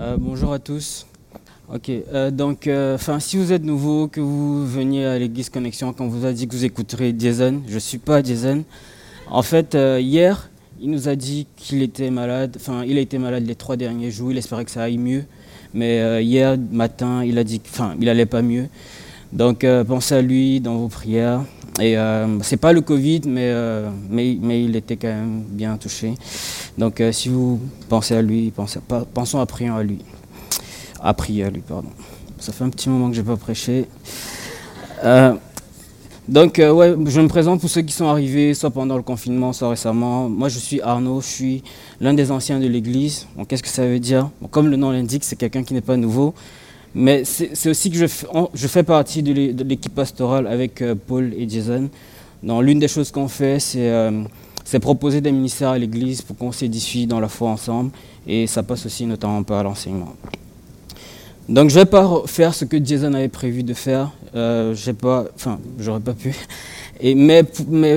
Euh, bonjour à tous. Ok, euh, donc, euh, si vous êtes nouveau, que vous veniez à l'église Connexion, quand on vous a dit que vous écouterez Jason, je ne suis pas Jason. En fait, hier, il nous a dit qu'il était malade, enfin, il a été malade les trois derniers jours, il espérait que ça aille mieux. Mais hier matin, il a dit qu'il n'allait pas mieux. Donc, pensez à lui dans vos prières. Et c'est pas le Covid, mais, mais, mais, il était quand même bien touché. Donc, si vous pensez à lui, pensons à prier à lui à prier lui, pardon. Ça fait un petit moment que je n'ai pas prêché. Euh, donc, euh, ouais, je me présente pour ceux qui sont arrivés, soit pendant le confinement, soit récemment. Moi, je suis Arnaud, je suis l'un des anciens de l'Église. qu'est-ce que ça veut dire? Comme le nom l'indique, c'est quelqu'un qui n'est pas nouveau. Mais c'est aussi que je, fais partie de l'équipe pastorale avec euh, Paul et Jason. l'une des choses qu'on fait, c'est proposer des ministères à l'Église pour qu'on s'édifie dans la foi ensemble. Et ça passe aussi notamment par l'enseignement. Donc je ne vais pas faire ce que Jason avait prévu de faire. Euh, j'ai pas, enfin, j'aurais pas pu. Mais,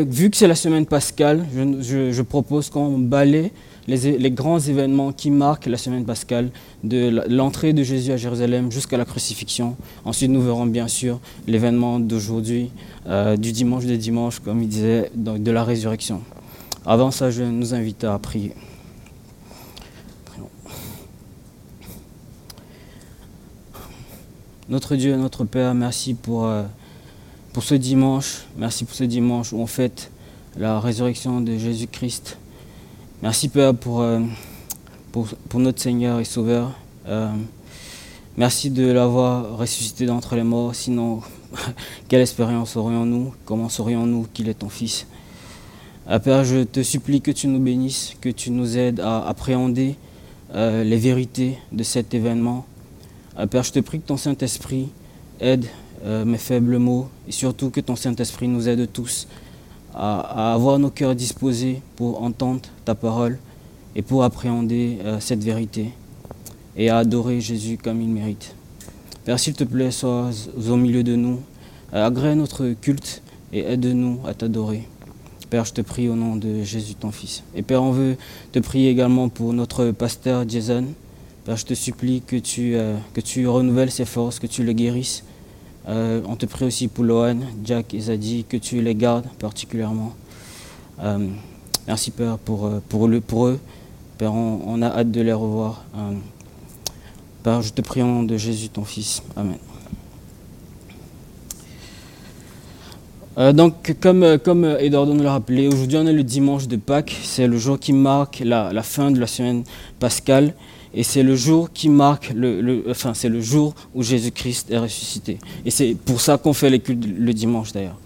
vu que c'est la semaine pascale, je, propose qu'on balaye les, grands événements qui marquent la semaine pascale, de l'entrée de Jésus à Jérusalem jusqu'à la crucifixion. Ensuite, nous verrons bien sûr l'événement d'aujourd'hui, euh, du dimanche de dimanche, comme il disait, de la résurrection. Avant ça, je nous invite à prier. Notre Dieu, notre Père, merci pour, euh, pour ce dimanche. Merci pour ce dimanche où on fête la résurrection de Jésus-Christ. Merci Père pour, euh, pour, notre Seigneur et Sauveur. Euh, merci de l'avoir ressuscité d'entre les morts. Sinon, quelle expérience aurions-nous? Comment saurions-nous qu'il est ton Fils? Père, je te supplie que tu nous bénisses, que tu nous aides à appréhender les vérités de cet événement euh, Père, je te prie que ton Saint-Esprit aide euh, mes faibles mots et surtout que ton Saint-Esprit nous aide tous à, avoir nos cœurs disposés pour entendre ta parole et pour appréhender euh, cette vérité et à adorer Jésus comme il mérite. Père, s'il te plaît, sois au milieu de nous, agrée notre culte et aide-nous à t'adorer. Père, je te prie au nom de Jésus, ton Fils. Et Père, on veut te prier également pour notre pasteur Jason. Père, je te supplie que tu, euh, que tu renouvelles ses forces, que tu le guérisses. Euh, on te prie aussi pour Lohan, Jack et Zadie, que tu les gardes particulièrement. Euh, merci Père pour, le, pour eux. Père, on, a hâte de les revoir. Père, je te prie au nom de Jésus, ton Fils. Amen. donc, comme, comme Eduardo nous l'a rappelé, aujourd'hui on est le dimanche de Pâques. C'est le jour qui marque la, la fin de la semaine pascale. Et c'est le jour qui marque, le, enfin c'est le jour où Jésus-Christ est ressuscité. Et c'est pour ça qu'on fait les cultes le dimanche d'ailleurs.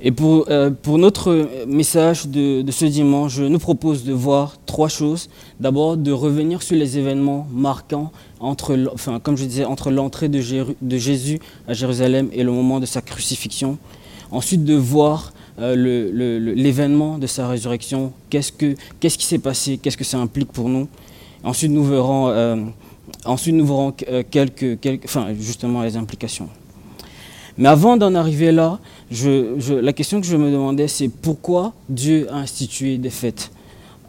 Et pour, euh, pour notre message de, ce dimanche, je nous propose de voir trois choses. D'abord, de revenir sur les événements marquants, entre, enfin, comme je disais, entre l'entrée de, de Jésus à Jérusalem et le moment de sa crucifixion. Ensuite, de voir euh, l'événement de sa résurrection, qu'est-ce, que, qu'est-ce qui s'est passé, qu'est-ce que ça implique pour nous? Ensuite, nous verrons, euh, euh, quelques, justement les implications. Mais avant d'en arriver là, la question que je me demandais, c'est pourquoi Dieu a institué des fêtes?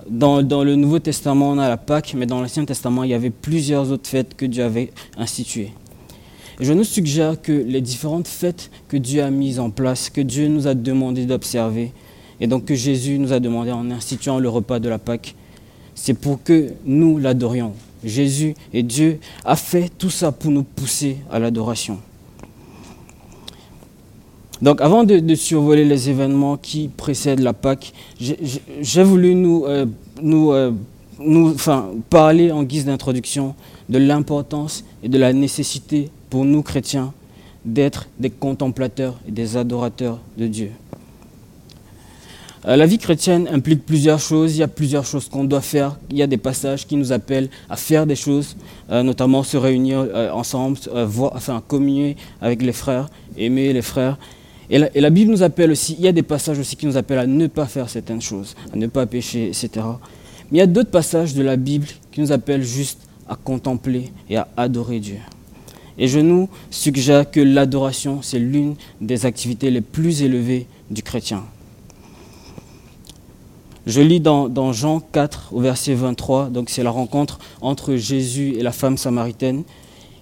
Dans, dans, le Nouveau Testament, on a la Pâque, mais dans l'Ancien Testament, il y avait plusieurs autres fêtes que Dieu avait instituées. Je nous suggère que les différentes fêtes que Dieu a mises en place, que Dieu nous a demandé d'observer, et donc que Jésus nous a demandé en instituant le repas de la Pâque, c'est pour que nous l'adorions. Jésus et Dieu a fait tout ça pour nous pousser à l'adoration. Donc avant de, survoler les événements qui précèdent la Pâque, j'ai voulu nous, euh, euh, parler en guise d'introduction de l'importance et de la nécessité pour nous chrétiens d'être des contemplateurs et des adorateurs de Dieu. Euh, la vie chrétienne implique plusieurs choses, il y a plusieurs choses qu'on doit faire, il y a des passages qui nous appellent à faire des choses, euh, notamment se réunir euh, ensemble, voir, communier avec les frères, aimer les frères. Et la, Bible nous appelle aussi, il y a des passages aussi qui nous appellent à ne pas faire certaines choses, à ne pas pécher, etc. Mais il y a d'autres passages de la Bible qui nous appellent juste à contempler et à adorer Dieu. Et je nous suggère que l'adoration, c'est l'une des activités les plus élevées du chrétien. Je lis dans, Jean 4 au verset 23, donc c'est la rencontre entre Jésus et la femme samaritaine.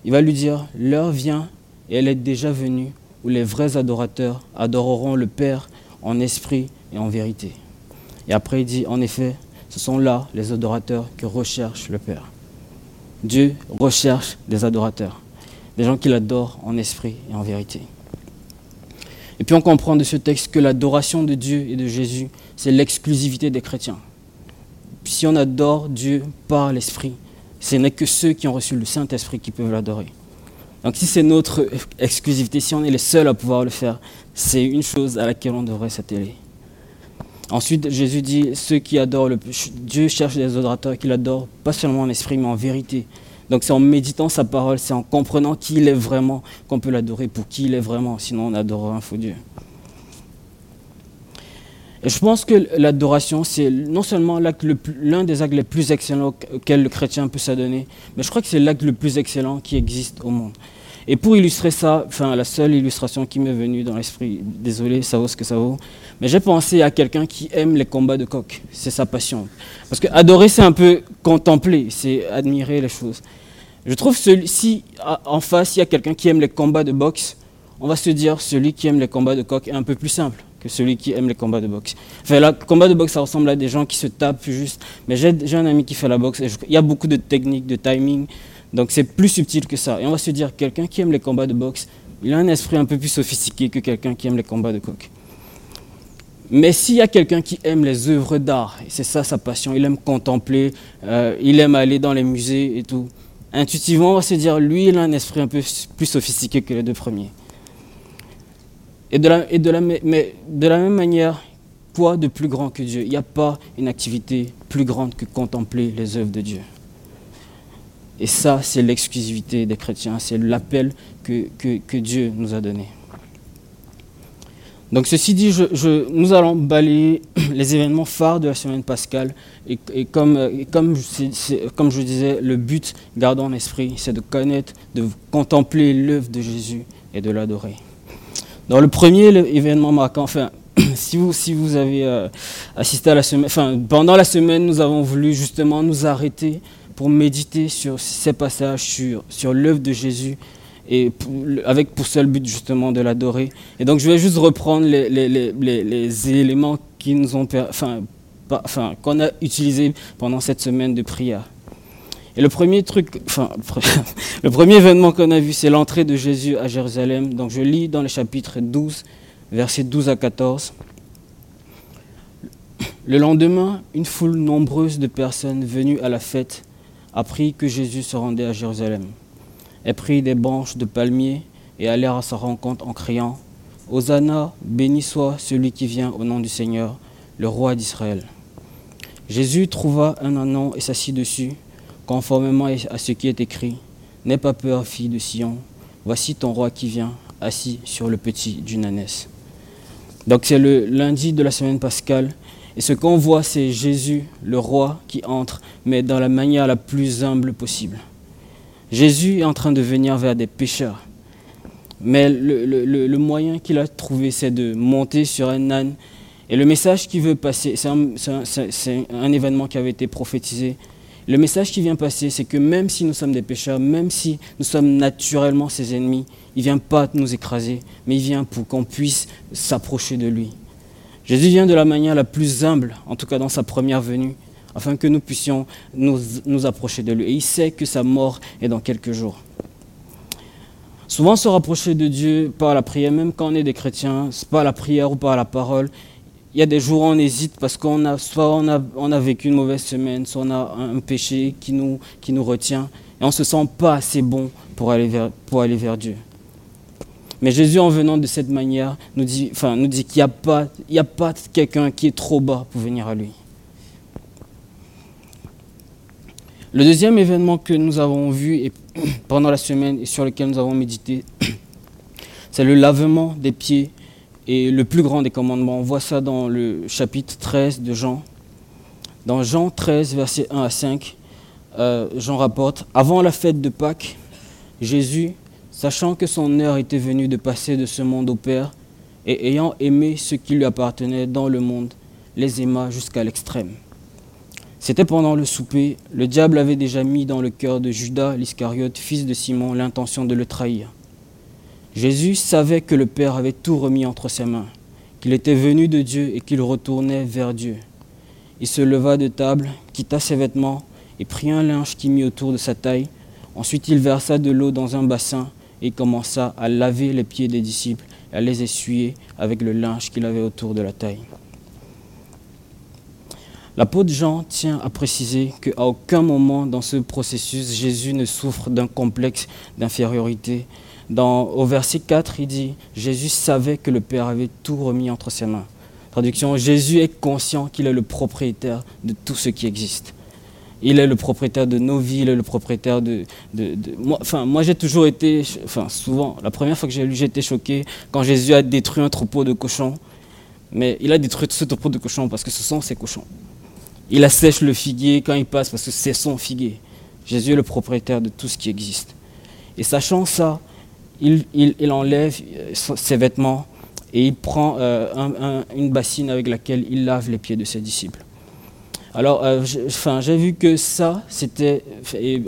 Il va lui dire, l'heure vient et elle est déjà venue où les vrais adorateurs adoreront le Père en esprit et en vérité. Et après il dit, en effet, ce sont là les adorateurs que recherche le Père. Dieu recherche des adorateurs, des gens qui l'adorent en esprit et en vérité. Et puis on comprend de ce texte que l'adoration de Dieu et de Jésus, c'est l'exclusivité des chrétiens. Si on adore Dieu par l'Esprit, ce n'est que ceux qui ont reçu le Saint-Esprit qui peuvent l'adorer. Donc si c'est notre exclusivité, si on est les seuls à pouvoir le faire, c'est une chose à laquelle on devrait s'atteler. Ensuite, Jésus dit, ceux qui adorent Dieu cherche des adorateurs qui l'adorent, pas seulement en esprit, mais en vérité. Donc c'est en méditant sa parole, c'est en comprenant qui il est vraiment qu'on peut l'adorer pour qui il est vraiment, sinon on adorera un faux Dieu. Et je pense que l'adoration, c'est non seulement l'un des actes les plus excellents auxquels le chrétien peut s'adonner, mais je crois que c'est l'acte le plus excellent qui existe au monde. Et pour illustrer ça, enfin la seule illustration qui m'est venue dans l'esprit, désolé, ça vaut ce que ça vaut, mais j'ai pensé à quelqu'un qui aime les combats de coq. C'est sa passion. Parce que adorer, c'est un peu contempler, c'est admirer les choses. Je trouve si en face, il y a quelqu'un qui aime les combats de boxe, on va se dire celui qui aime les combats de coq est un peu plus simple que celui qui aime les combats de boxe. Enfin, le combat de boxe, ça ressemble à des gens qui se tapent juste. Mais j'ai un ami qui fait la boxe. il y a beaucoup de techniques, de timing. Donc c'est plus subtil que ça. Et on va se dire, quelqu'un qui aime les combats de boxe, il a un esprit un peu plus sophistiqué que quelqu'un qui aime les combats de coq. Mais s'il y a quelqu'un qui aime les œuvres d'art, et c'est ça sa passion, il aime contempler, euh, il aime aller dans les musées et tout, intuitivement on va se dire, lui il a un esprit un peu plus sophistiqué que les deux premiers. De la, mais de la même manière, quoi de plus grand que Dieu? Il n'y a pas une activité plus grande que contempler les œuvres de Dieu. Et ça, c'est l'exclusivité des chrétiens, c'est l'appel que, que, Dieu nous a donné. Donc ceci dit, nous allons balayer les événements phares de la semaine pascale. Et, comme, comme, je disais, le but, gardons en esprit, c'est de connaître, de contempler l'œuvre de Jésus et de l'adorer. Dans le premier événement marquant, enfin, si vous, si vous avez euh, assisté à la semaine, enfin, pendant la semaine, nous avons voulu justement nous arrêter pour méditer sur ces passages, sur, sur l'œuvre de Jésus, et avec pour seul but justement de l'adorer. Et donc je vais juste reprendre les, les, les, les éléments qui nous ont, enfin, enfin, qu'on a utilisés pendant cette semaine de prière. Et le premier truc, enfin, le premier événement qu'on a vu, c'est l'entrée de Jésus à Jérusalem. Donc je lis dans le chapitre 12, versets 12 à 14. Le lendemain, une foule nombreuse de personnes venues à la fête apprit que Jésus se rendait à Jérusalem. Elle prit des branches de palmier et allèrent à sa rencontre en criant Hosanna, béni soit celui qui vient au nom du Seigneur, le roi d'Israël. Jésus trouva un anon et s'assit dessus, conformément à ce qui est écrit N'aie pas peur, fille de Sion, voici ton roi qui vient, assis sur le petit d'une ânesse. Donc c'est le lundi de la semaine pascale et ce qu'on voit, c'est Jésus, le roi, qui entre, mais dans la manière la plus humble possible. Jésus est en train de venir vers des pécheurs. Mais le, moyen qu'il a trouvé, c'est de monter sur un âne. Et le message qu'il veut passer, c'est un, événement qui avait été prophétisé. Le message qui vient passer, c'est que même si nous sommes des pécheurs, même si nous sommes naturellement ses ennemis, il ne vient pas nous écraser, mais il vient pour qu'on puisse s'approcher de lui. Jésus vient de la manière la plus humble, en tout cas dans sa première venue, afin que nous puissions nous, approcher de lui. Et il sait que sa mort est dans quelques jours. Souvent se rapprocher de Dieu par la prière, même quand on est des chrétiens, par la prière ou par la parole, il y a des jours où on hésite parce qu'on a soit on a, vécu une mauvaise semaine, soit on a un péché qui nous, retient, et on ne se sent pas assez bon pour aller vers Dieu. Mais Jésus, en venant de cette manière, nous dit, enfin, nous dit qu'il n'y a pas, il a pas quelqu'un qui est trop bas pour venir à lui. Le deuxième événement que nous avons vu pendant la semaine et sur lequel nous avons médité, c'est le lavement des pieds et le plus grand des commandements. On voit ça dans le chapitre 13 de Jean. Dans Jean 13, versets 1 à 5, euh, Jean rapporte, avant la fête de Pâques, Jésus sachant que son heure était venue de passer de ce monde au Père, et ayant aimé ce qui lui appartenait dans le monde, les aima jusqu'à l'extrême. C'était pendant le souper, le diable avait déjà mis dans le cœur de Judas l'Iscariote, fils de Simon, l'intention de le trahir. Jésus savait que le Père avait tout remis entre ses mains, qu'il était venu de Dieu et qu'il retournait vers Dieu. Il se leva de table, quitta ses vêtements et prit un linge qui mit autour de sa taille. Ensuite il versa de l'eau dans un bassin et commença à laver les pieds des disciples et à les essuyer avec le linge qu'il avait autour de la taille. L'apôtre Jean tient à préciser qu'à aucun moment dans ce processus, Jésus ne souffre d'un complexe d'infériorité. au verset 4, il dit Jésus savait que le Père avait tout remis entre ses mains. Traduction Jésus est conscient qu'il est le propriétaire de tout ce qui existe. Il est le propriétaire de nos vies, il le propriétaire de. moi j'ai toujours été. Enfin, souvent, la première fois que j'ai lu, j'ai été choqué quand Jésus a détruit un troupeau de cochons. Mais il a détruit ce troupeau de cochons parce que ce sont ses cochons. Il assèche le figuier quand il passe parce que c'est son figuier. Jésus est le propriétaire de tout ce qui existe. Et sachant ça, il, enlève euh, ses vêtements et il prend euh, une bassine avec laquelle il lave les pieds de ses disciples. Alors, euh, j'ai vu que ça, c'était,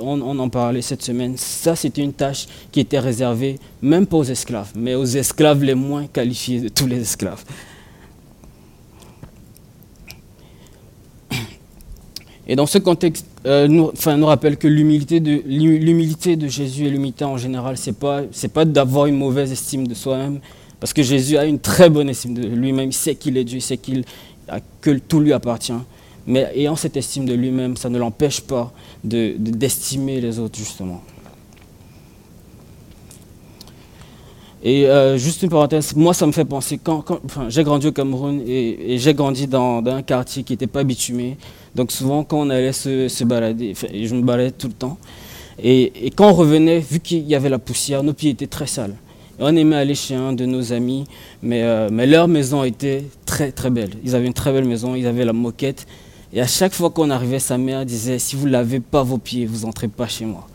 on, on, en parlait cette semaine, ça c'était une tâche qui était réservée même pas aux esclaves, mais aux esclaves les moins qualifiés de tous les esclaves. Et dans ce contexte, euh, nous, rappelle que l'humilité de, Jésus et l'humilité en général, ce n'est pas, pas d'avoir une mauvaise estime de soi-même, parce que Jésus a une très bonne estime de lui-même, il sait qu'il est Dieu, il sait qu'il, que tout lui appartient. Mais ayant cette estime de lui-même, ça ne l'empêche pas de, d'estimer les autres, justement. Et euh, juste une parenthèse, moi ça me fait penser, quand, j'ai grandi au Cameroun et, j'ai grandi dans, un quartier qui n'était pas bitumé, donc souvent quand on allait se, balader, je me baladais tout le temps, et, quand on revenait, vu qu'il y avait la poussière, nos pieds étaient très sales. On aimait aller chez un de nos amis, mais, euh, mais leur maison était très très belle. Ils avaient une très belle maison, ils avaient la moquette, et à chaque fois qu'on arrivait, sa mère disait, si vous ne lavez pas vos pieds, vous n'entrez pas chez moi.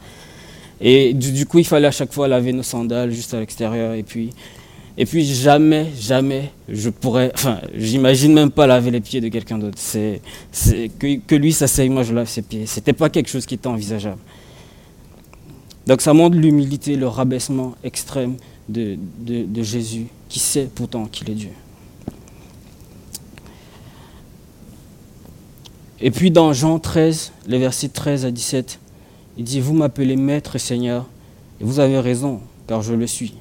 Et du, coup, il fallait à chaque fois laver nos sandales juste à l'extérieur. Et puis, et puis jamais, jamais, je pourrais, enfin, j'imagine même pas laver les pieds de quelqu'un d'autre. C'est, que, lui s'asseye, moi je lave ses pieds. C'était pas quelque chose qui était envisageable. Donc ça montre l'humilité, le rabaissement extrême de, de Jésus, qui sait pourtant qu'il est Dieu. Et puis dans Jean 13, les versets 13 à 17, il dit, vous m'appelez maître et Seigneur, et vous avez raison, car je le suis.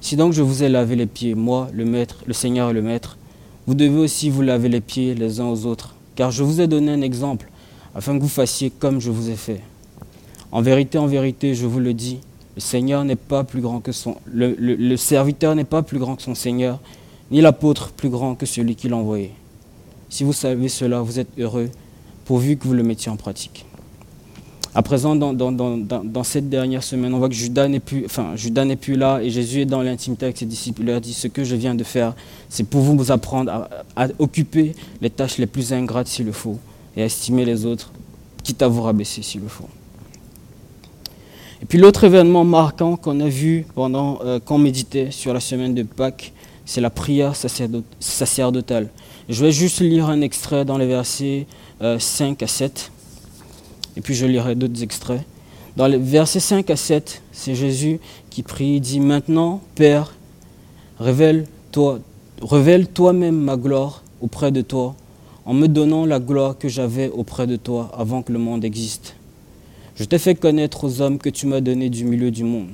Si donc je vous ai lavé les pieds, moi, le maître, le Seigneur et le maître, vous devez aussi vous laver les pieds les uns aux autres, car je vous ai donné un exemple, afin que vous fassiez comme je vous ai fait. En vérité, en vérité, je vous le dis, le Seigneur n'est pas plus grand que son, le, le serviteur n'est pas plus grand que son Seigneur, ni l'apôtre plus grand que celui qui l'a envoyé. Si vous savez cela, vous êtes heureux, pourvu que vous le mettiez en pratique. À présent, dans, cette dernière semaine, on voit que Judas n'est plus, enfin, Judas n'est plus là et Jésus est dans l'intimité avec ses disciples. Il leur dit Ce que je viens de faire, c'est pour vous, apprendre à, occuper les tâches les plus ingrates s'il le faut et à estimer les autres, quitte à vous rabaisser s'il le faut. Et puis l'autre événement marquant qu'on a vu pendant euh, qu'on méditait sur la semaine de Pâques, c'est la prière sacerdotale. Je vais juste lire un extrait dans les versets 5 euh, à 7. Et puis je lirai d'autres extraits. Dans les versets 5 à 7, c'est Jésus qui prie, dit Maintenant, Père, révèle-toi, révèle toi-même ma gloire auprès de toi, en me donnant la gloire que j'avais auprès de toi avant que le monde existe. Je t'ai fait connaître aux hommes que tu m'as donnés du milieu du monde.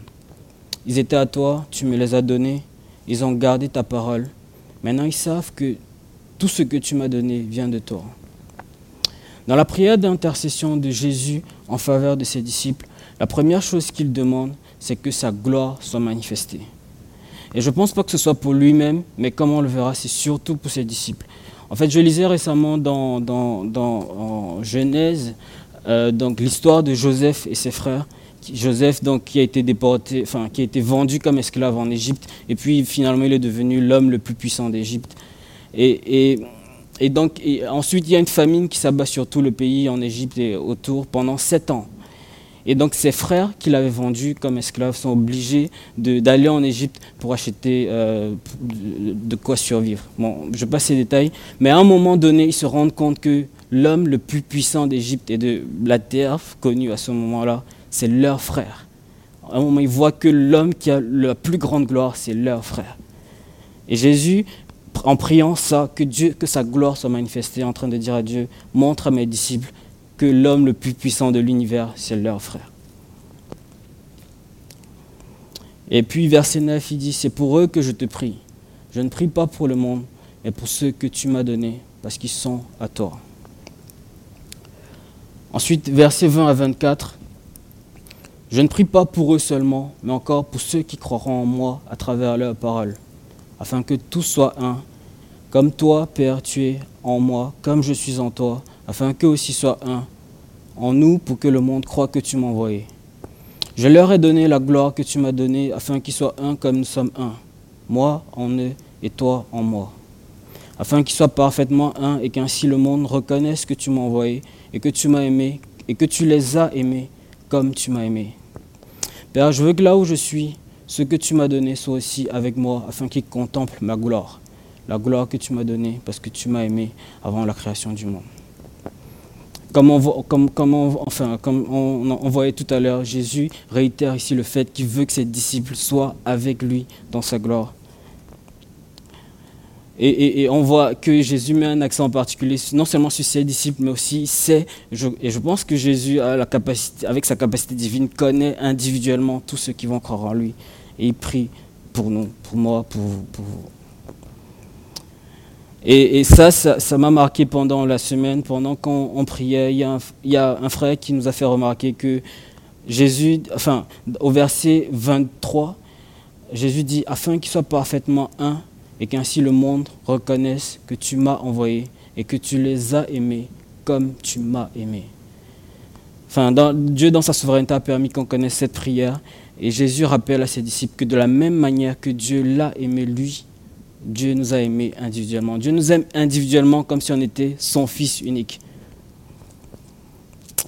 Ils étaient à toi, tu me les as donnés, ils ont gardé ta parole. Maintenant ils savent que tout ce que tu m'as donné vient de toi. Dans la prière d'intercession de Jésus en faveur de ses disciples, la première chose qu'il demande, c'est que sa gloire soit manifestée. Et je ne pense pas que ce soit pour lui-même, mais comme on le verra, c'est surtout pour ses disciples. En fait, je lisais récemment dans, dans, Genèse euh, l'histoire de Joseph et ses frères. Joseph donc, qui a été déporté, enfin qui a été vendu comme esclave en Égypte, et puis finalement il est devenu l'homme le plus puissant d'Égypte. Et, donc, ensuite, il y a une famine qui s'abat sur tout le pays, en Égypte et autour, pendant sept ans. Et donc ses frères qui l'avaient vendu comme esclave sont obligés d'aller en Égypte pour acheter euh, de quoi survivre. Bon, je passe ces détails, mais à un moment donné, ils se rendent compte que l'homme le plus puissant d'Égypte et de la terre connue à ce moment-là, c'est leur frère. À un moment, ils voient que l'homme qui a la plus grande gloire, c'est leur frère. Et Jésus, en priant ça, que Dieu, que sa gloire soit manifestée, en train de dire à Dieu, montre à mes disciples que l'homme le plus puissant de l'univers, c'est leur frère. Et puis verset 9, il dit, c'est pour eux que je te prie. Je ne prie pas pour le monde, mais pour ceux que tu m'as donnés, parce qu'ils sont à toi. Ensuite, verset 20 à 24, je ne prie pas pour eux seulement, mais encore pour ceux qui croiront en moi à travers leur parole, afin que tout soit un, comme toi, Père, tu es en moi, comme je suis en toi, afin qu'eux aussi soient un en nous pour que le monde croit que tu m'as envoyé. Je leur ai donné la gloire que tu m'as donnée afin qu'ils soient un comme nous sommes un, moi en eux et toi en moi, afin qu'ils soient parfaitement un et qu'ainsi le monde reconnaisse que tu m'as envoyé et que tu m'as aimé et que tu les as aimés comme tu m'as aimé. Père, je veux que là où je suis, ce que tu m'as donné soit aussi avec moi afin qu'ils contemplent ma gloire, la gloire que tu m'as donnée parce que tu m'as aimé avant la création du monde. Comme on, on, voyait tout à l'heure, Jésus réitère ici le fait qu'il veut que ses disciples soient avec lui dans sa gloire. Et, on voit que Jésus met un accent particulier, non seulement sur ses disciples, mais aussi c'est, et je pense que Jésus, a la capacité, avec sa capacité divine, connaît individuellement tous ceux qui vont croire en lui. Et il prie pour nous, pour moi, pour vous. Pour vous. Et, ça, ça m'a marqué pendant la semaine, pendant qu'on priait. Il y, a un, y, a un, frère qui nous a fait remarquer que Jésus, enfin, au verset 23, Jésus dit, afin qu'il soit parfaitement un, et qu'ainsi le monde reconnaisse que tu m'as envoyé et que tu les as aimés comme tu m'as aimé. Enfin, Dieu, dans sa souveraineté, a permis qu'on connaisse cette prière. Et Jésus rappelle à ses disciples que de la même manière que Dieu l'a aimé lui, Dieu nous a aimés individuellement. Dieu nous aime individuellement comme si on était son fils unique.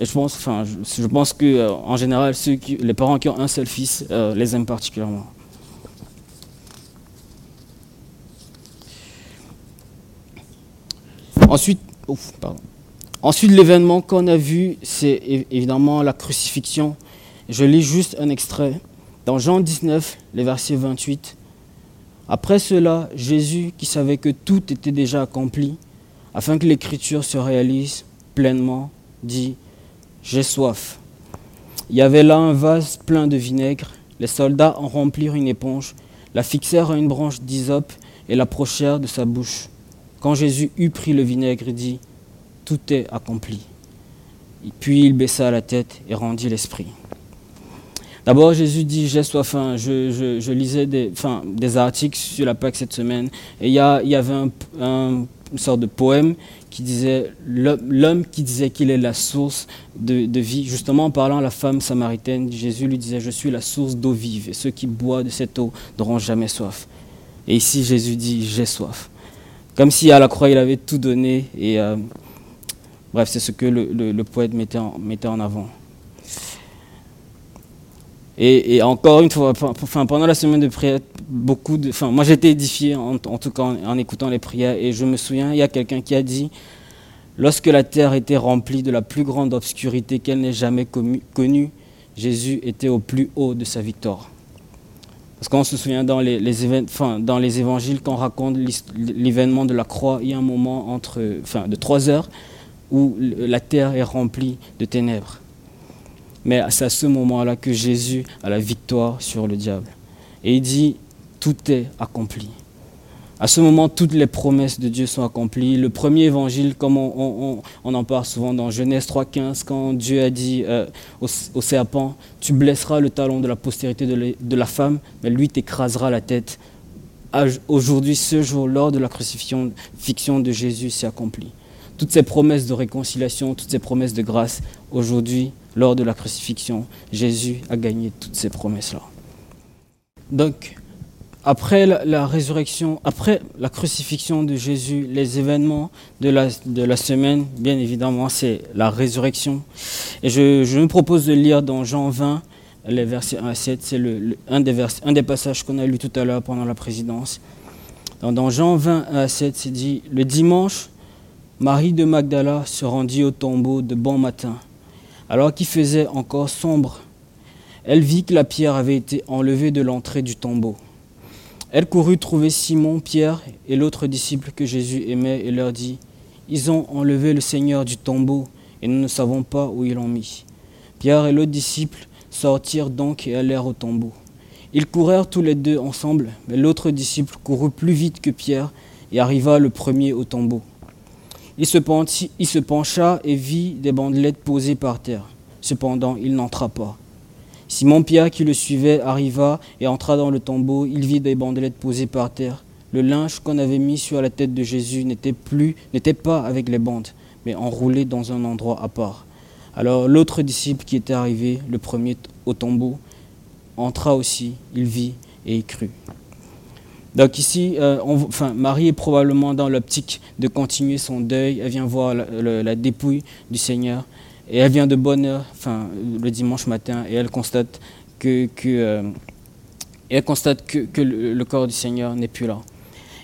Et je pense, enfin, je, pense que euh, en général, ceux qui, les parents qui ont un seul fils euh, les aiment particulièrement. Ensuite, Ensuite, l'événement qu'on a vu, c'est évidemment la crucifixion. Je lis juste un extrait. Dans Jean 19, les versets 28, après cela, Jésus, qui savait que tout était déjà accompli, afin que l'écriture se réalise pleinement, dit, J'ai soif. Il y avait là un vase plein de vinaigre. Les soldats en remplirent une éponge, la fixèrent à une branche d'hysope et l'approchèrent de sa bouche. Quand Jésus eut pris le vinaigre, il dit, Tout est accompli. Puis il baissa la tête et rendit l'esprit. D'abord, Jésus dit J'ai soif. Je, lisais des, articles sur la Pâque cette semaine et il y, avait un, une sorte de poème qui disait L'homme qui disait qu'il est la source de, vie. Justement, en parlant à la femme samaritaine, Jésus lui disait Je suis la source d'eau vive et ceux qui boivent de cette eau n'auront jamais soif. Et ici, Jésus dit J'ai soif. Comme si à la croix, il avait tout donné. Et euh, bref, c'est ce que le, poète mettait en avant. Et, encore une fois, pendant la semaine de prière, beaucoup de, enfin, moi j'étais édifié en, tout cas en, écoutant les prières. Et je me souviens, il y a quelqu'un qui a dit, lorsque la terre était remplie de la plus grande obscurité qu'elle n'ait jamais connue, Jésus était au plus haut de sa victoire. Parce qu'on se souvient dans les, dans les évangiles, quand on raconte l'événement de la croix, il y a un moment entre, de trois heures où la terre est remplie de ténèbres. Mais c'est à ce moment-là que Jésus a la victoire sur le diable. Et il dit, tout est accompli. À ce moment, toutes les promesses de Dieu sont accomplies. Le premier évangile, comme on, en parle souvent dans Genèse 3.15, quand Dieu a dit euh, au, serpent, tu blesseras le talon de la postérité de, de la femme, mais lui t'écrasera la tête. Aujourd'hui, ce jour, lors de la crucifixion de Jésus, s'est accompli. Toutes ces promesses de réconciliation, toutes ces promesses de grâce, aujourd'hui, lors de la crucifixion, Jésus a gagné toutes ces promesses-là. Donc, après la, résurrection, après la crucifixion de Jésus, les événements de la, de la semaine, bien évidemment, c'est la résurrection. Et je, me propose de lire dans Jean 20, les versets 1 à 7. C'est le, un, des un des passages qu'on a lu tout à l'heure pendant la présidence. Dans, Jean 20 1 à 7, c'est dit Le dimanche, Marie de Magdala se rendit au tombeau de bon matin, alors qu'il faisait encore sombre. Elle vit que la pierre avait été enlevée de l'entrée du tombeau. Elle courut trouver Simon, Pierre et l'autre disciple que Jésus aimait et leur dit, Ils ont enlevé le Seigneur du tombeau et nous ne savons pas où ils l'ont mis. Pierre et l'autre disciple sortirent donc et allèrent au tombeau. Ils coururent tous les deux ensemble, mais l'autre disciple courut plus vite que Pierre et arriva le premier au tombeau. Il se, il pencha et vit des bandelettes posées par terre. Cependant, il n'entra pas. Simon Pierre, qui le suivait, arriva et entra dans le tombeau. Il vit des bandelettes posées par terre. Le linge qu'on avait mis sur la tête de Jésus n'était plus, n'était pas avec les bandes, mais enroulé dans un endroit à part. Alors l'autre disciple qui était arrivé, le premier au tombeau, entra aussi. Il vit et y crut. Donc ici, euh, enfin, Marie est probablement dans l'optique de continuer son deuil. Elle vient voir la dépouille du Seigneur. Et elle vient de bonne heure, enfin, le dimanche matin, et elle constate que, que euh, constate que, le, corps du Seigneur n'est plus là.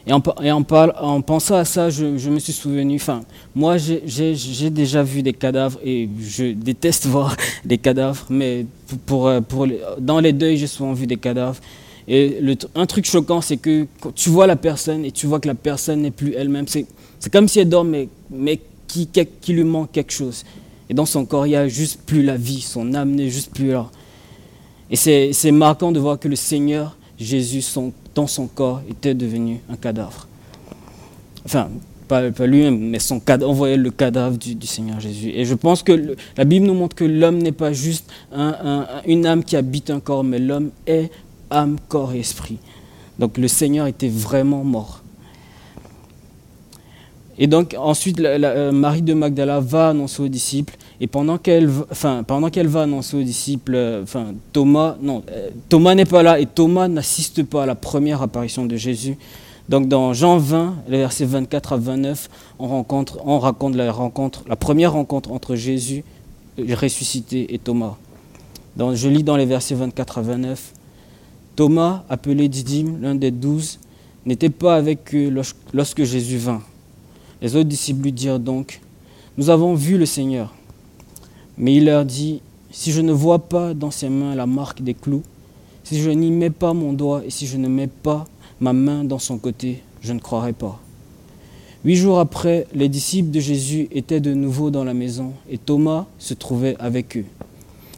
Et en, et en, en pensant à ça, je, me suis souvenu, enfin, moi j'ai déjà vu des cadavres et je déteste voir des cadavres, mais pour, pour, dans les deuils, j'ai souvent vu des cadavres. Et un truc choquant, c'est que quand tu vois la personne et tu vois que la personne n'est plus elle-même, c'est comme si elle dort, mais, mais qui, lui manque quelque chose. Et dans son corps, il n'y a juste plus la vie, son âme n'est juste plus là. Et c'est marquant de voir que le Seigneur Jésus, son, dans son corps, était devenu un cadavre. Enfin, pas, lui-même, mais son cadavre, on voyait le cadavre du, Seigneur Jésus. Et je pense que la Bible nous montre que l'homme n'est pas juste une âme qui habite un corps, mais l'homme est âme, corps et esprit. Donc le Seigneur était vraiment mort. Et donc ensuite, euh, Marie de Magdala va annoncer aux disciples, et pendant qu'elle, enfin, pendant qu'elle va annoncer aux disciples, euh, enfin, Thomas, non, euh, Thomas n'est pas là, et Thomas n'assiste pas à la première apparition de Jésus. Donc dans Jean 20, les versets 24 à 29, on, rencontre, on raconte la rencontre, la première rencontre entre Jésus ressuscité et Thomas. Donc, je lis dans les versets 24 à 29. Thomas, appelé Didyme, l'un des douze, n'était pas avec eux lorsque Jésus vint. Les autres disciples lui dirent donc, Nous avons vu le Seigneur. Mais il leur dit, Si je ne vois pas dans ses mains la marque des clous, si je n'y mets pas mon doigt et si je ne mets pas ma main dans son côté, je ne croirai pas. Huit jours après, les disciples de Jésus étaient de nouveau dans la maison et Thomas se trouvait avec eux.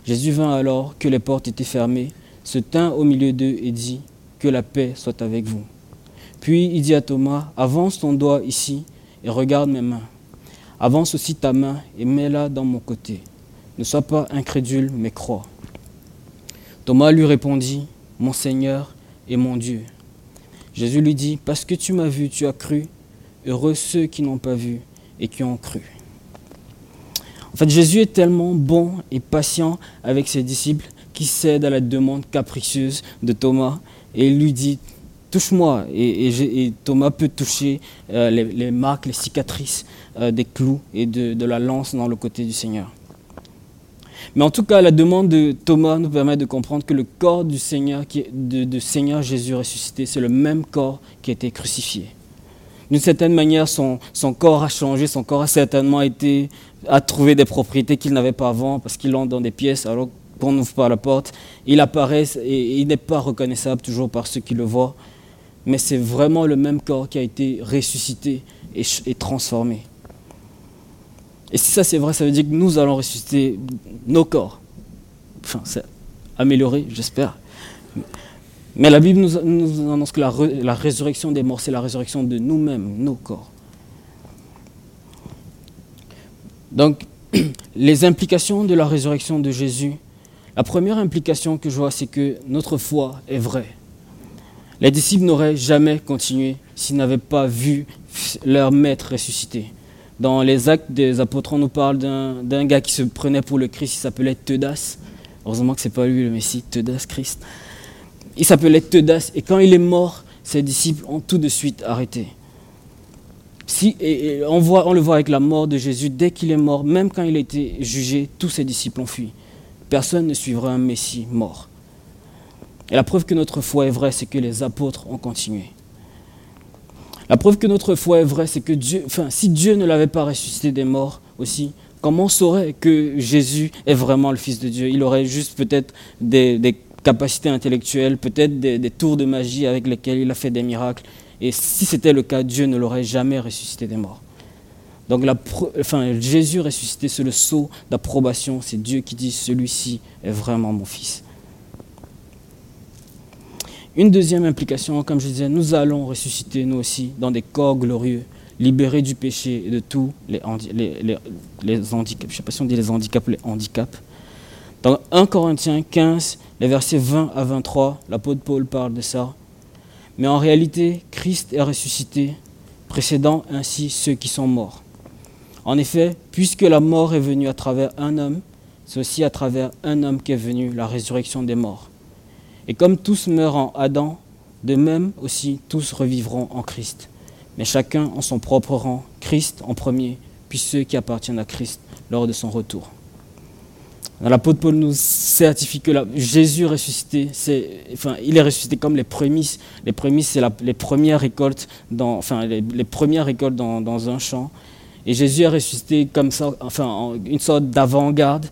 Jésus vint alors que les portes étaient fermées, se tint au milieu d'eux et dit, Que la paix soit avec vous. Puis il dit à Thomas, Avance ton doigt ici et regarde mes mains. Avance aussi ta main et mets-la dans mon côté. Ne sois pas incrédule, mais crois. Thomas lui répondit, Mon Seigneur et mon Dieu. Jésus lui dit, Parce que tu m'as vu, tu as cru. Heureux ceux qui n'ont pas vu et qui ont cru. En fait, Jésus est tellement bon et patient avec ses disciples qui cède à la demande capricieuse de Thomas et lui dit, touche-moi. Et, Thomas peut toucher euh, les, marques, les cicatrices euh, des clous et de, la lance dans le côté du Seigneur. Mais en tout cas, la demande de Thomas nous permet de comprendre que le corps du Seigneur, qui de, Seigneur Jésus ressuscité, c'est le même corps qui a été crucifié. D'une certaine manière, son, son, corps a changé, son corps a certainement été, a trouvé des propriétés qu'il n'avait pas avant parce qu'il entre dans des pièces alors qu'on n'ouvre pas la porte. Il apparaît et il n'est pas reconnaissable toujours par ceux qui le voient mais c'est vraiment le même corps qui a été ressuscité et, transformé. Et si ça c'est vrai, ça veut dire que nous allons ressusciter nos corps. Enfin, c'est amélioré, j'espère. Mais la Bible nous, annonce que la, la résurrection des morts, c'est la résurrection de nous-mêmes, nos corps. Donc, les implications de la résurrection de Jésus, la première implication que je vois, c'est que notre foi est vraie. Les disciples n'auraient jamais continué s'ils n'avaient pas vu leur maître ressuscité. Dans les actes des apôtres, on nous parle d'un gars qui se prenait pour le Christ, il s'appelait Teudas. Heureusement que ce n'est pas lui le Messie, Teudas Christ. il s'appelait Teudas, et quand il est mort, ses disciples ont tout de suite arrêté. On le voit avec la mort de Jésus, dès qu'il est mort, même quand il a été jugé, tous ses disciples ont fui. Personne ne suivra un Messie mort. Et la preuve que notre foi est vraie, c'est que les apôtres ont continué. La preuve que notre foi est vraie, c'est que Dieu, enfin, si Dieu ne l'avait pas ressuscité des morts aussi, comment on saurait que Jésus est vraiment le Fils de Dieu? Il aurait juste peut-être des, capacités intellectuelles, peut-être des, tours de magie avec lesquels il a fait des miracles. Et si c'était le cas, Dieu ne l'aurait jamais ressuscité des morts. Donc Jésus ressuscité, c'est le sceau d'approbation. C'est Dieu qui dit, celui-ci est vraiment mon Fils. Une deuxième implication, comme je disais, nous allons ressusciter nous aussi dans des corps glorieux, libérés du péché et de tous les, les, handicaps. Je ne sais pas si on dit les handicaps, les handicaps. Dans 1 Corinthiens 15, les versets 20 à 23, l'apôtre Paul parle de ça. Mais en réalité, Christ est ressuscité, précédant ainsi ceux qui sont morts. En effet, puisque la mort est venue à travers un homme, c'est aussi à travers un homme qu'est venue la résurrection des morts. Et comme tous meurent en Adam, de même aussi tous revivront en Christ. Mais chacun en son propre rang, Christ en premier, puis ceux qui appartiennent à Christ lors de son retour. L'apôtre Paul nous certifie que Jésus ressuscité, il est ressuscité comme les prémices. Les prémices, c'est les premières récoltes, dans, un champ. Et Jésus est ressuscité comme ça, enfin, une sorte d'avant-garde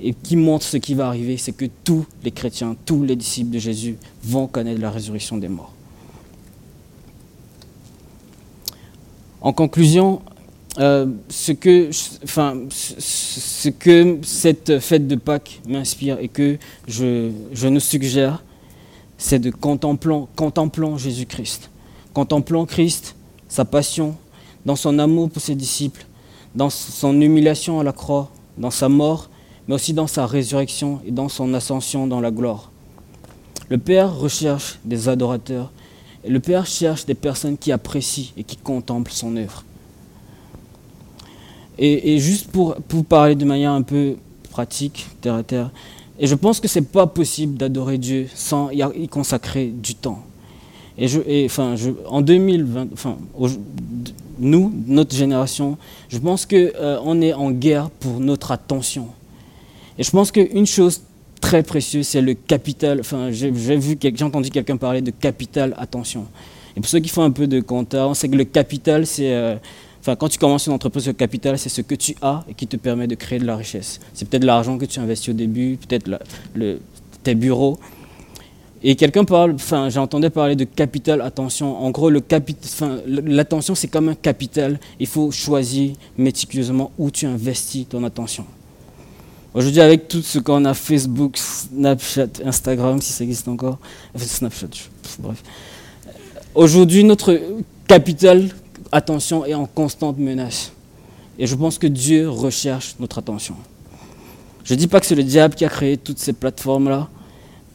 et qui montre ce qui va arriver, c'est que tous les chrétiens, tous les disciples de Jésus vont connaître la résurrection des morts. En conclusion, euh, ce, que, enfin, ce que cette fête de Pâques m'inspire et que je, je nous suggère, c'est de contemplant, contemplant Jésus-Christ. Contemplant Christ, sa passion, dans son amour pour ses disciples, dans son humiliation à la croix, dans sa mort mais aussi dans sa résurrection et dans son ascension dans la gloire. Le Père recherche des adorateurs et le Père cherche des personnes qui apprécient et qui contemplent son œuvre. Et, juste pour, pour parler de manière un peu pratique, terre à terre, et je pense que ce n'est pas possible d'adorer Dieu sans y consacrer du temps. Et, je, en 2020, enfin, nous, notre génération, je pense qu'on euh, on est en guerre pour notre attention. Et je pense qu'une chose très précieuse, c'est le capital. Enfin, j'ai vu, j'ai entendu quelqu'un parler de capital attention. Et pour ceux qui font un peu de compta, on sait que le capital, c'est. Euh, enfin, quand tu commences une entreprise, le capital, c'est ce que tu as et qui te permet de créer de la richesse. C'est peut-être l'argent que tu investis au début, peut-être tes bureaux. Et quelqu'un parle, enfin, j'entendais parler de capital attention. En gros, l'attention, c'est comme un capital. Il faut choisir méticuleusement où tu investis ton attention. Aujourd'hui, avec tout ce qu'on a, Facebook, Snapchat, Instagram, si ça existe encore, Snapchat, bref. Aujourd'hui, notre capital attention est en constante menace. Et je pense que Dieu recherche notre attention. Je ne dis pas que c'est le diable qui a créé toutes ces plateformes-là,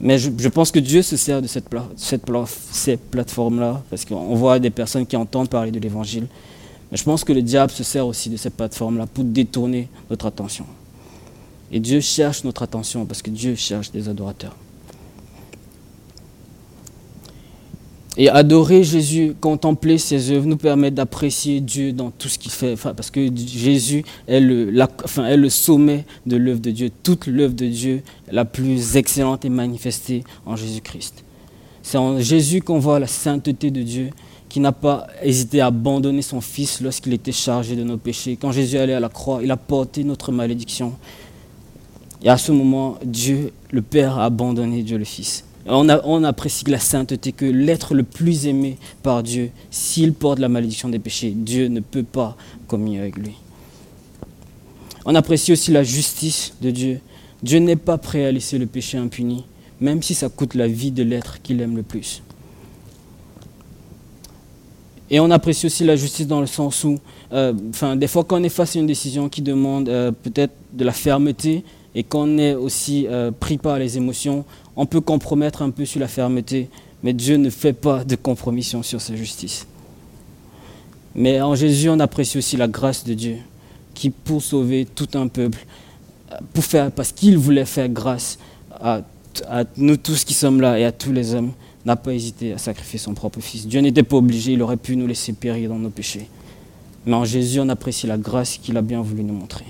mais je, pense que Dieu se sert de cette, cette ces plateformes-là, parce qu'on voit des personnes qui entendent parler de l'Évangile. Mais je pense que le diable se sert aussi de ces plateformes-là pour détourner notre attention. Et Dieu cherche notre attention parce que Dieu cherche des adorateurs. Et adorer Jésus, contempler ses œuvres, nous permet d'apprécier Dieu dans tout ce qu'il fait. parce que Jésus est le, est le sommet de l'œuvre de Dieu. Toute l'œuvre de Dieu, la plus excellente, est manifestée en Jésus-Christ. C'est en Jésus qu'on voit la sainteté de Dieu, qui n'a pas hésité à abandonner son Fils lorsqu'il était chargé de nos péchés. Quand Jésus allait à la croix, il a porté notre malédiction. Et à ce moment, Dieu, le Père, a abandonné Dieu le Fils. On, apprécie la sainteté, que l'être le plus aimé par Dieu, s'il porte la malédiction des péchés, Dieu ne peut pas communier avec lui. On apprécie aussi la justice de Dieu. Dieu n'est pas prêt à laisser le péché impuni, même si ça coûte la vie de l'être qu'il aime le plus. Et on apprécie aussi la justice dans le sens où, euh, des fois quand on est face à une décision qui demande euh, peut-être de la fermeté, et qu'on est aussi euh, pris par les émotions, on peut compromettre un peu sur la fermeté, mais Dieu ne fait pas de compromission sur sa justice. Mais en Jésus, on apprécie aussi la grâce de Dieu, qui pour sauver tout un peuple, pour faire, parce qu'il voulait faire grâce à à nous tous qui sommes là et à tous les hommes, n'a pas hésité à sacrifier son propre fils. Dieu n'était pas obligé, il aurait pu nous laisser périr dans nos péchés. Mais en Jésus, on apprécie la grâce qu'il a bien voulu nous montrer.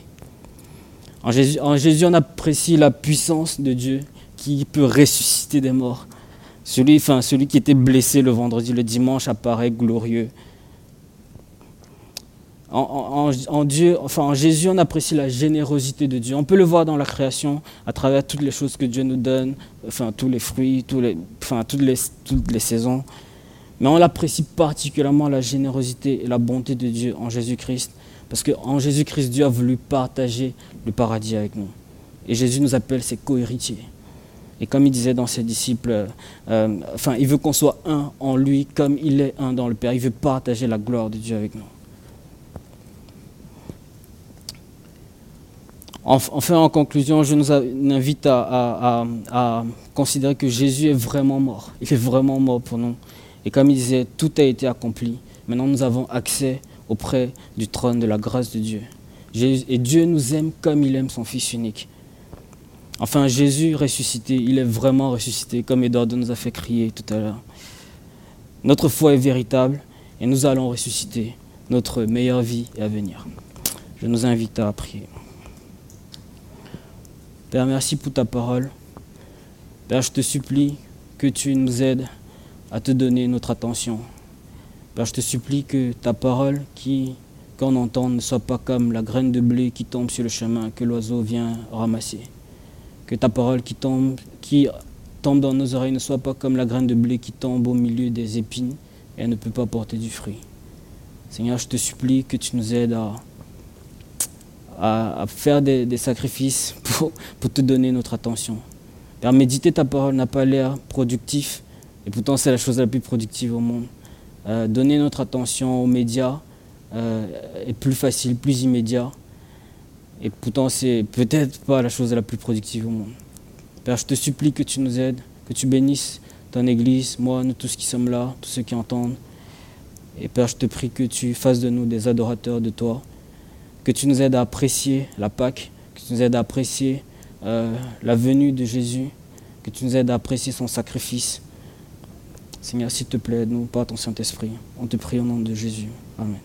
En Jésus, on apprécie la puissance de Dieu qui peut ressusciter des morts. Celui, qui était blessé le vendredi, le dimanche apparaît glorieux. En, Dieu, enfin, en Jésus, on apprécie la générosité de Dieu. On peut le voir dans la création, à travers toutes les choses que Dieu nous donne, enfin, tous les fruits, les, enfin, toutes, les, toutes les saisons. Mais on apprécie particulièrement la générosité et la bonté de Dieu en Jésus-Christ. Parce qu'en Jésus-Christ, Dieu a voulu partager le paradis avec nous. Et Jésus nous appelle ses co-héritiers. Et comme il disait dans ses disciples, euh, enfin, il veut qu'on soit un en lui comme il est un dans le Père. Il veut partager la gloire de Dieu avec nous. Enfin, en conclusion, je nous invite à, à, considérer que Jésus est vraiment mort. Il est vraiment mort pour nous. Et comme il disait, tout a été accompli. Maintenant, nous avons accès auprès du trône de la grâce de Dieu. Et Dieu nous aime comme il aime son Fils unique. Enfin, Jésus ressuscité, il est vraiment ressuscité, comme Eduardo nous a fait crier tout à l'heure. Notre foi est véritable et nous allons ressusciter. Notre meilleure vie est à venir. Je nous invite à prier. Père, merci pour ta parole. Père, je te supplie que tu nous aides à te donner notre attention. Père, je te supplie que ta parole qui qu'on entend ne soit pas comme la graine de blé qui tombe sur le chemin que l'oiseau vient ramasser que ta parole qui tombe, dans nos oreilles ne soit pas comme la graine de blé qui tombe au milieu des épines et ne peut pas porter du fruit. Seigneur, je te supplie que tu nous aides à, faire des, sacrifices pour, pour, te donner notre attention. Père, méditer ta parole n'a pas l'air productif, et pourtant c'est la chose la plus productive au monde. Euh, donner notre attention aux médias euh, est plus facile, plus immédiat. Et pourtant, c'est peut-être pas la chose la plus productive au monde. Père, je te supplie que tu nous aides, que tu bénisses ton Église, moi, nous tous qui sommes là, tous ceux qui entendent. Et Père, je te prie que tu fasses de nous des adorateurs de toi, que tu nous aides à apprécier la Pâque, que tu nous aides à apprécier euh, la venue de Jésus, que tu nous aides à apprécier son sacrifice. Seigneur, s'il te plaît, aide-nous par ton Saint-Esprit. On te prie au nom de Jésus. Amen.